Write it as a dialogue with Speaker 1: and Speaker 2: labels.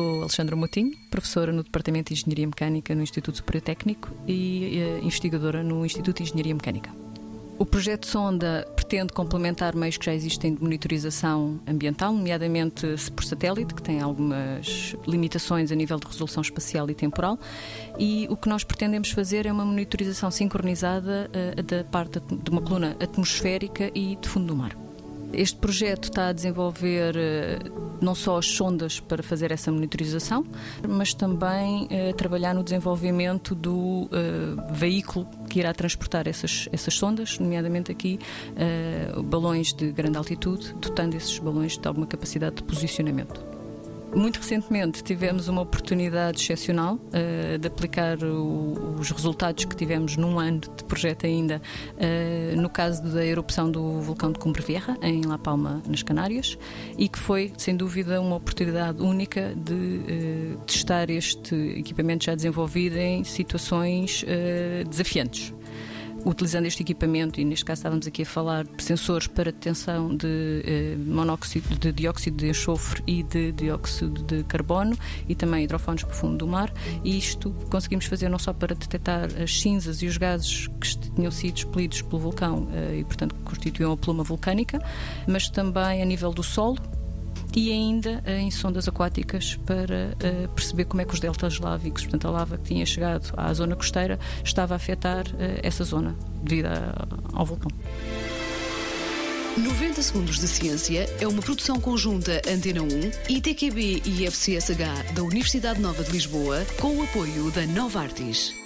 Speaker 1: Alexandra Motinho, professora no Departamento de Engenharia Mecânica no Instituto Superior Técnico e uh, investigadora no Instituto de Engenharia Mecânica. O projeto Sonda pretende complementar meios que já existem de monitorização ambiental, nomeadamente por satélite, que tem algumas limitações a nível de resolução espacial e temporal, e o que nós pretendemos fazer é uma monitorização sincronizada uh, da parte de uma coluna atmosférica e de fundo do mar. Este projeto está a desenvolver eh, não só as sondas para fazer essa monitorização, mas também eh, trabalhar no desenvolvimento do uh, veículo que irá transportar essas, essas sondas, nomeadamente aqui uh, balões de grande altitude, dotando esses balões de alguma capacidade de posicionamento. Muito recentemente tivemos uma oportunidade excepcional uh, de aplicar o, os resultados que tivemos num ano de projeto ainda, uh, no caso da erupção do vulcão de Cumbre Vieja, em La Palma, nas Canárias, e que foi, sem dúvida, uma oportunidade única de uh, testar este equipamento já desenvolvido em situações desafiantes utilizando este equipamento, e neste caso estávamos aqui a falar de sensores para detecção de eh, monóxido de dióxido de enxofre e de dióxido de carbono e também hidrofones o fundo do mar. E isto conseguimos fazer não só para detectar as cinzas e os gases que tinham sido expelidos pelo vulcão eh, e, portanto, constituíam a pluma vulcânica, mas também a nível do solo e ainda em sondas aquáticas para uh, perceber como é que os deltas lávicos, portanto a lava que tinha chegado à zona costeira, estava a afetar uh, essa zona devido a, ao vulcão.
Speaker 2: 90 Segundos de Ciência é uma produção conjunta Antena 1, ITQB e FCSH da Universidade Nova de Lisboa, com o apoio da Nova Artis.